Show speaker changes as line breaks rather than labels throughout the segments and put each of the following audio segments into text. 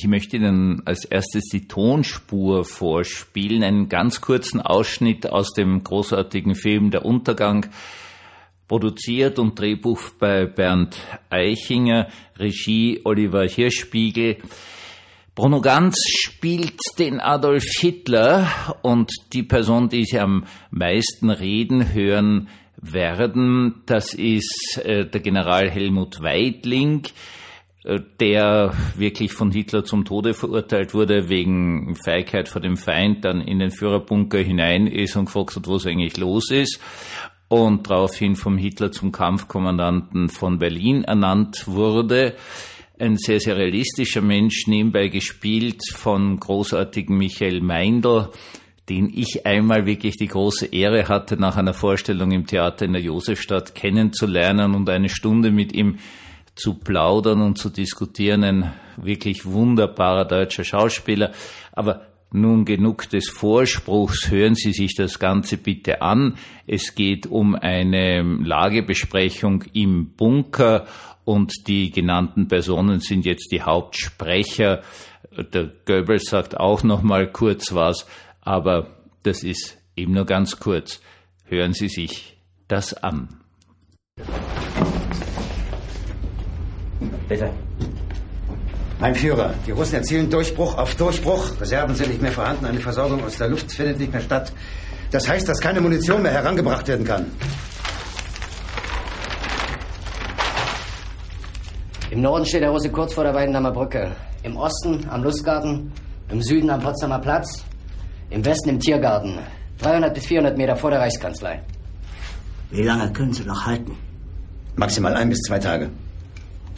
Ich möchte Ihnen als erstes die Tonspur vorspielen, einen ganz kurzen Ausschnitt aus dem großartigen Film Der Untergang, produziert und Drehbuch bei Bernd Eichinger, Regie Oliver Hirschspiegel. Bruno Ganz spielt den Adolf Hitler und die Person, die Sie am meisten reden hören werden, das ist äh, der General Helmut Weidling, der wirklich von Hitler zum Tode verurteilt wurde wegen Feigheit vor dem Feind, dann in den Führerbunker hinein ist und gefragt hat, was eigentlich los ist. Und daraufhin vom Hitler zum Kampfkommandanten von Berlin ernannt wurde. Ein sehr, sehr realistischer Mensch, nebenbei gespielt von großartigen Michael Meindl, den ich einmal wirklich die große Ehre hatte, nach einer Vorstellung im Theater in der Josefstadt kennenzulernen und eine Stunde mit ihm zu plaudern und zu diskutieren. Ein wirklich wunderbarer deutscher Schauspieler. Aber nun genug des Vorspruchs, hören Sie sich das Ganze bitte an. Es geht um eine Lagebesprechung im Bunker und die genannten Personen sind jetzt die Hauptsprecher. Der Goebbels sagt auch noch mal kurz was, aber das ist eben nur ganz kurz. Hören Sie sich das an.
Bitte. Mein Führer, die Russen erzielen Durchbruch auf Durchbruch. Reserven sind nicht mehr vorhanden, eine Versorgung aus der Luft findet nicht mehr statt. Das heißt, dass keine Munition mehr herangebracht werden kann.
Im Norden steht der Russe kurz vor der Weidendamer Brücke. Im Osten am Lustgarten, im Süden am Potsdamer Platz, im Westen im Tiergarten. 300 bis 400 Meter vor der Reichskanzlei.
Wie lange können Sie noch halten?
Maximal ein bis zwei Tage.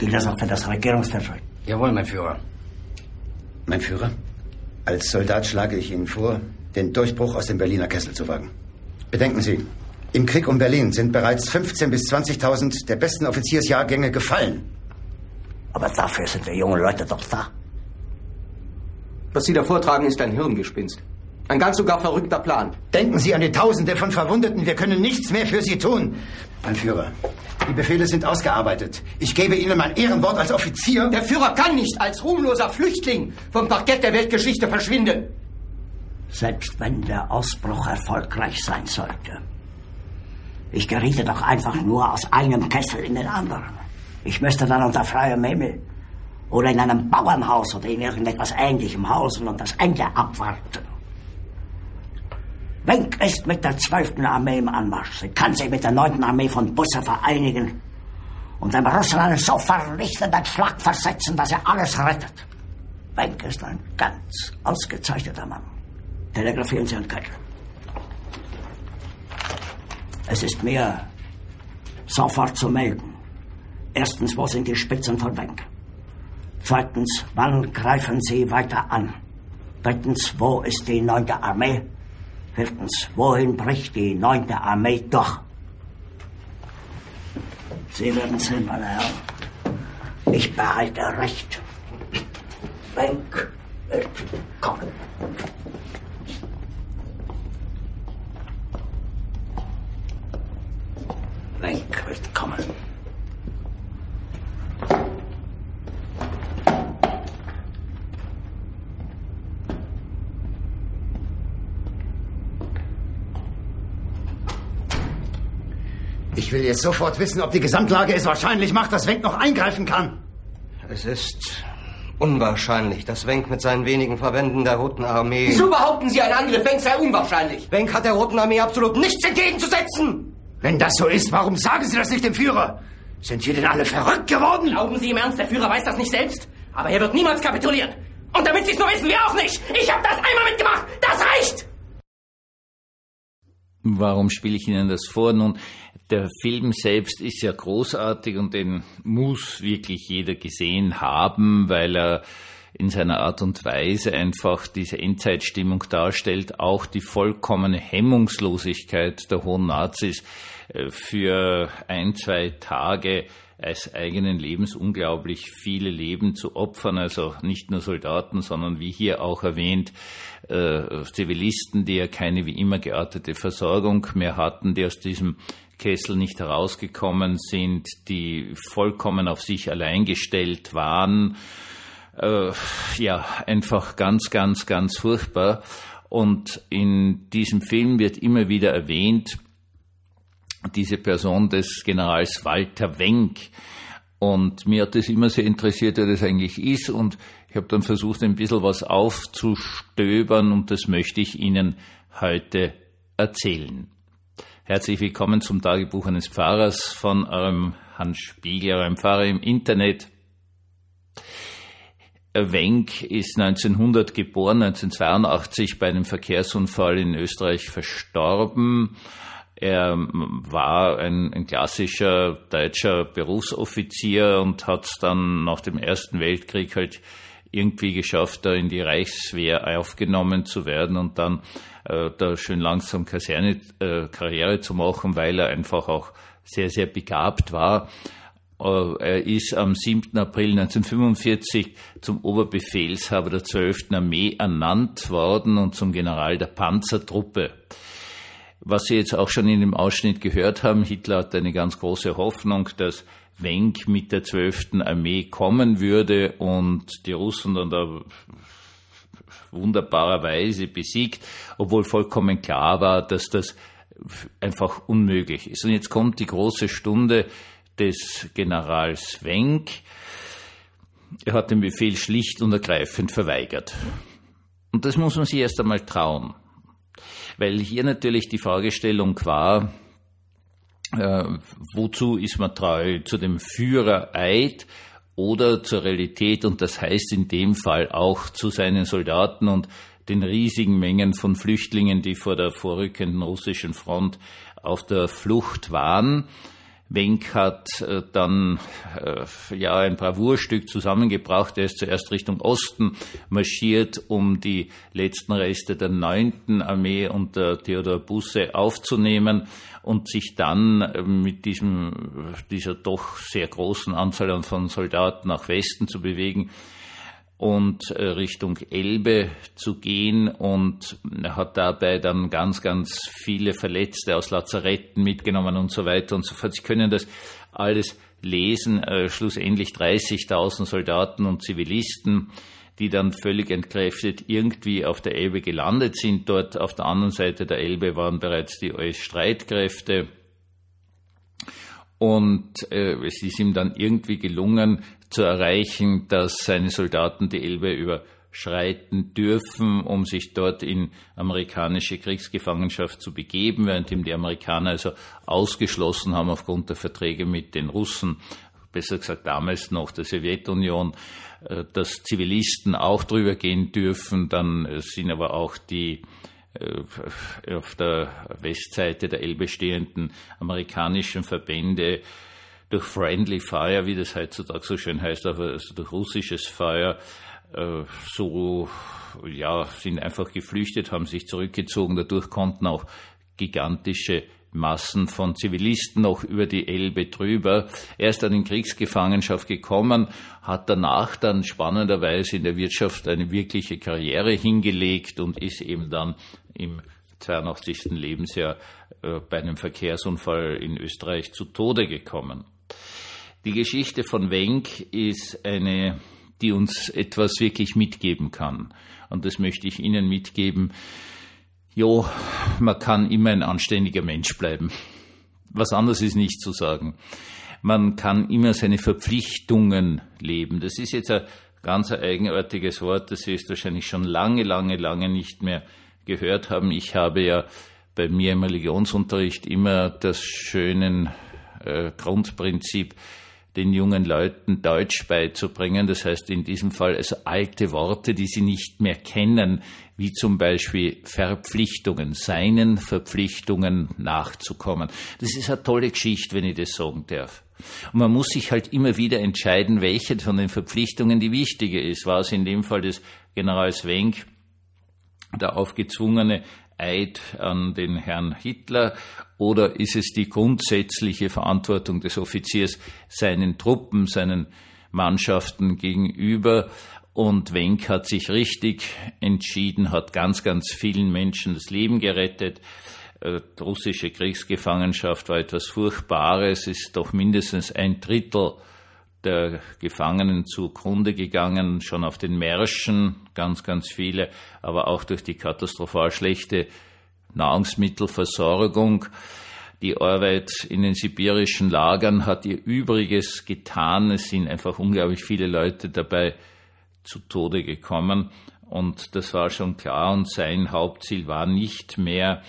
Gilt das auch für das Regierungsviertel?
Jawohl, mein Führer.
Mein Führer, als Soldat schlage ich Ihnen vor, den Durchbruch aus dem Berliner Kessel zu wagen. Bedenken Sie, im Krieg um Berlin sind bereits 15.000 bis 20.000 der besten Offiziersjahrgänge gefallen.
Aber dafür sind wir junge Leute doch da.
Was Sie da vortragen, ist ein Hirngespinst. Ein ganz sogar verrückter Plan.
Denken Sie an die Tausende von Verwundeten. Wir können nichts mehr für Sie tun. Mein Führer, die Befehle sind ausgearbeitet. Ich gebe Ihnen mein Ehrenwort als Offizier.
Der Führer kann nicht als ruhmloser Flüchtling vom Parkett der Weltgeschichte verschwinden.
Selbst wenn der Ausbruch erfolgreich sein sollte. Ich geriete doch einfach nur aus einem Kessel in den anderen. Ich müsste dann unter freiem Himmel oder in einem Bauernhaus oder in irgendetwas ähnlichem hausen und das Ende abwarten. Wenk ist mit der 12. Armee im Anmarsch. Sie kann sich mit der 9. Armee von Busse vereinigen und dem einen so vernichtenden Schlag versetzen, dass er alles rettet. Wenk ist ein ganz ausgezeichneter Mann. Telegrafieren Sie an Kettel. Es ist mir sofort zu melden. Erstens, wo sind die Spitzen von Wenk? Zweitens, wann greifen Sie weiter an? Drittens, wo ist die neunte Armee? Viertens, wohin bricht die neunte Armee durch? Sie werden sehen, meine Herren. Ich behalte Recht. Wenk wird kommen. Wenk wird kommen.
Ich will jetzt sofort wissen, ob die Gesamtlage es wahrscheinlich macht, dass Wenk noch eingreifen kann.
Es ist unwahrscheinlich, dass Wenk mit seinen wenigen Verbänden der Roten Armee...
Wieso behaupten Sie, ein Angriff Wenk sei unwahrscheinlich?
Wenk hat der Roten Armee absolut nichts entgegenzusetzen!
Wenn das so ist, warum sagen Sie das nicht dem Führer? Sind wir denn alle verrückt geworden?
Glauben Sie im Ernst, der Führer weiß das nicht selbst? Aber er wird niemals kapitulieren. Und damit Sie es nur wissen, wir auch nicht. Ich habe das einmal mitgemacht. Das reicht!
Warum spiele ich Ihnen das vor? Nun, der Film selbst ist ja großartig und den muss wirklich jeder gesehen haben, weil er in seiner Art und Weise einfach diese Endzeitstimmung darstellt, auch die vollkommene Hemmungslosigkeit der hohen Nazis äh, für ein, zwei Tage als eigenen Lebens unglaublich viele Leben zu opfern, also nicht nur Soldaten, sondern wie hier auch erwähnt, äh, Zivilisten, die ja keine wie immer geartete Versorgung mehr hatten, die aus diesem Kessel nicht herausgekommen sind, die vollkommen auf sich allein gestellt waren. Äh, ja, einfach ganz, ganz, ganz furchtbar. Und in diesem Film wird immer wieder erwähnt, diese Person des Generals Walter Wenck. Und mir hat das immer sehr interessiert, wer das eigentlich ist. Und ich habe dann versucht, ein bisschen was aufzustöbern und das möchte ich Ihnen heute erzählen. Herzlich willkommen zum Tagebuch eines Pfarrers von eurem Hans Spiegel, eurem Pfarrer im Internet. Wenk ist 1900 geboren, 1982 bei einem Verkehrsunfall in Österreich verstorben. Er war ein, ein klassischer deutscher Berufsoffizier und hat dann nach dem Ersten Weltkrieg halt irgendwie geschafft, da in die Reichswehr aufgenommen zu werden und dann äh, da schön langsam Kaserne, äh, Karriere zu machen, weil er einfach auch sehr, sehr begabt war. Äh, er ist am 7. April 1945 zum Oberbefehlshaber der 12. Armee ernannt worden und zum General der Panzertruppe. Was Sie jetzt auch schon in dem Ausschnitt gehört haben, Hitler hat eine ganz große Hoffnung, dass Wenk mit der 12. Armee kommen würde und die Russen dann da wunderbarerweise besiegt, obwohl vollkommen klar war, dass das einfach unmöglich ist. Und jetzt kommt die große Stunde des Generals Wenk. Er hat den Befehl schlicht und ergreifend verweigert. Und das muss man sich erst einmal trauen. Weil hier natürlich die Fragestellung war, äh, wozu ist man treu? Zu dem Führereid oder zur Realität und das heißt in dem Fall auch zu seinen Soldaten und den riesigen Mengen von Flüchtlingen, die vor der vorrückenden russischen Front auf der Flucht waren. Wenk hat äh, dann äh, ja ein Bravourstück zusammengebracht. Er ist zuerst Richtung Osten marschiert, um die letzten Reste der 9. Armee unter Theodor Busse aufzunehmen und sich dann äh, mit diesem, dieser doch sehr großen Anzahl von Soldaten nach Westen zu bewegen und äh, Richtung Elbe zu gehen und hat dabei dann ganz, ganz viele Verletzte aus Lazaretten mitgenommen und so weiter und so fort. Sie können das alles lesen, äh, schlussendlich 30.000 Soldaten und Zivilisten, die dann völlig entkräftet irgendwie auf der Elbe gelandet sind. Dort auf der anderen Seite der Elbe waren bereits die US-Streitkräfte. Und äh, es ist ihm dann irgendwie gelungen, zu erreichen, dass seine Soldaten die Elbe überschreiten dürfen, um sich dort in amerikanische Kriegsgefangenschaft zu begeben, während ihm die Amerikaner also ausgeschlossen haben aufgrund der Verträge mit den Russen, besser gesagt damals noch der Sowjetunion, äh, dass Zivilisten auch drüber gehen dürfen. Dann sind aber auch die äh, auf der Westseite der Elbe stehenden amerikanischen Verbände durch Friendly Fire, wie das heutzutage so schön heißt, also durch russisches Feuer, äh, so, ja, sind einfach geflüchtet, haben sich zurückgezogen. Dadurch konnten auch gigantische Massen von Zivilisten noch über die Elbe drüber. Er ist dann in Kriegsgefangenschaft gekommen, hat danach dann spannenderweise in der Wirtschaft eine wirkliche Karriere hingelegt und ist eben dann im 82. Lebensjahr äh, bei einem Verkehrsunfall in Österreich zu Tode gekommen. Die Geschichte von Wenk ist eine, die uns etwas wirklich mitgeben kann. Und das möchte ich Ihnen mitgeben. Jo, man kann immer ein anständiger Mensch bleiben. Was anderes ist nicht zu sagen. Man kann immer seine Verpflichtungen leben. Das ist jetzt ein ganz eigenartiges Wort, das Sie wahrscheinlich schon lange, lange, lange nicht mehr gehört haben. Ich habe ja bei mir im Religionsunterricht immer das schöne äh, Grundprinzip den jungen Leuten Deutsch beizubringen. Das heißt in diesem Fall also alte Worte, die sie nicht mehr kennen, wie zum Beispiel Verpflichtungen, seinen Verpflichtungen nachzukommen. Das ist eine tolle Geschichte, wenn ich das sagen darf. Und man muss sich halt immer wieder entscheiden, welche von den Verpflichtungen die wichtige ist. War es in dem Fall des Generals Wenck, der aufgezwungene Eid an den Herrn Hitler oder ist es die grundsätzliche Verantwortung des Offiziers seinen Truppen, seinen Mannschaften gegenüber? Und Wenck hat sich richtig entschieden, hat ganz, ganz vielen Menschen das Leben gerettet. Äh, die russische Kriegsgefangenschaft war etwas Furchtbares, ist doch mindestens ein Drittel der Gefangenen zugrunde gegangen, schon auf den Märschen, ganz, ganz viele, aber auch durch die katastrophal schlechte Nahrungsmittelversorgung. Die Arbeit in den sibirischen Lagern hat ihr Übriges getan. Es sind einfach unglaublich viele Leute dabei zu Tode gekommen. Und das war schon klar. Und sein Hauptziel war nicht mehr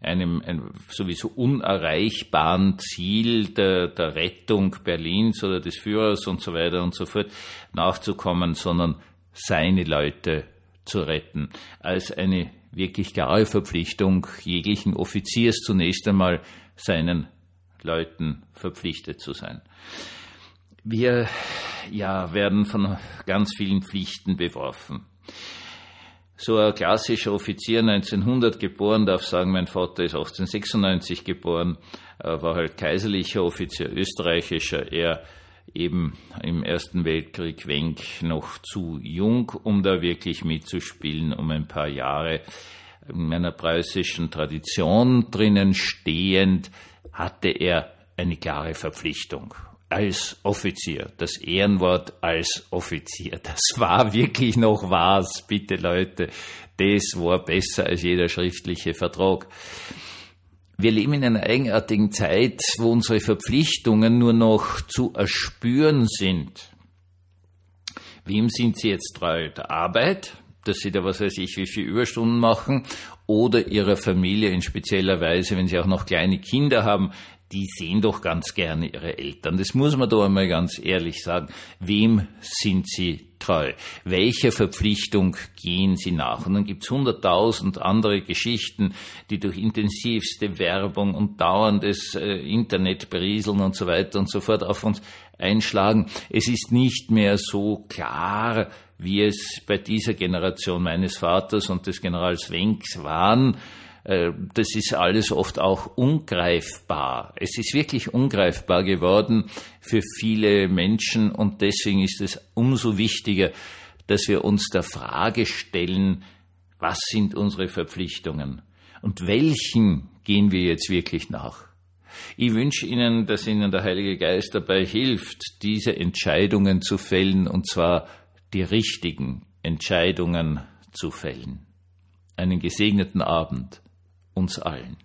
einem, einem sowieso unerreichbaren Ziel der, der Rettung Berlins oder des Führers und so weiter und so fort nachzukommen, sondern seine Leute zu retten. Als eine wirklich klare Verpflichtung jeglichen Offiziers zunächst einmal seinen Leuten verpflichtet zu sein. Wir ja, werden von ganz vielen Pflichten beworfen. So ein klassischer Offizier 1900 geboren, darf sagen, mein Vater ist 1896 geboren, war halt kaiserlicher Offizier, österreichischer, er eben im Ersten Weltkrieg Wenk noch zu jung, um da wirklich mitzuspielen, um ein paar Jahre in meiner preußischen Tradition drinnen stehend, hatte er eine klare Verpflichtung als Offizier. Das Ehrenwort als Offizier. Das war wirklich noch was, bitte Leute. Das war besser als jeder schriftliche Vertrag. Wir leben in einer eigenartigen Zeit, wo unsere Verpflichtungen nur noch zu erspüren sind. Wem sind sie jetzt treu? Der Arbeit, dass sie da was weiß ich, wie viele Überstunden machen, oder ihrer Familie in spezieller Weise, wenn sie auch noch kleine Kinder haben, die sehen doch ganz gerne ihre Eltern. Das muss man da einmal ganz ehrlich sagen. Wem sind sie treu? Welcher Verpflichtung gehen sie nach? Und dann gibt's hunderttausend andere Geschichten, die durch intensivste Werbung und dauerndes äh, Internetberieseln und so weiter und so fort auf uns einschlagen. Es ist nicht mehr so klar, wie es bei dieser Generation meines Vaters und des Generals Wenks waren, das ist alles oft auch ungreifbar. Es ist wirklich ungreifbar geworden für viele Menschen und deswegen ist es umso wichtiger, dass wir uns der Frage stellen, was sind unsere Verpflichtungen und welchen gehen wir jetzt wirklich nach? Ich wünsche Ihnen, dass Ihnen der Heilige Geist dabei hilft, diese Entscheidungen zu fällen, und zwar die richtigen Entscheidungen zu fällen. Einen gesegneten Abend uns allen.